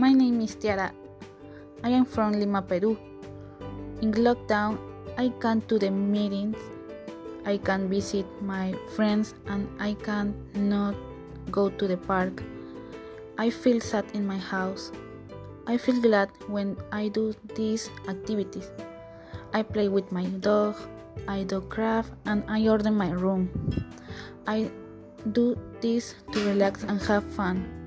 My name is Tiara. I am from Lima, Peru. In lockdown, I can to the meetings, I can visit my friends, and I can not go to the park. I feel sad in my house. I feel glad when I do these activities. I play with my dog, I do craft, and I order my room. I do this to relax and have fun.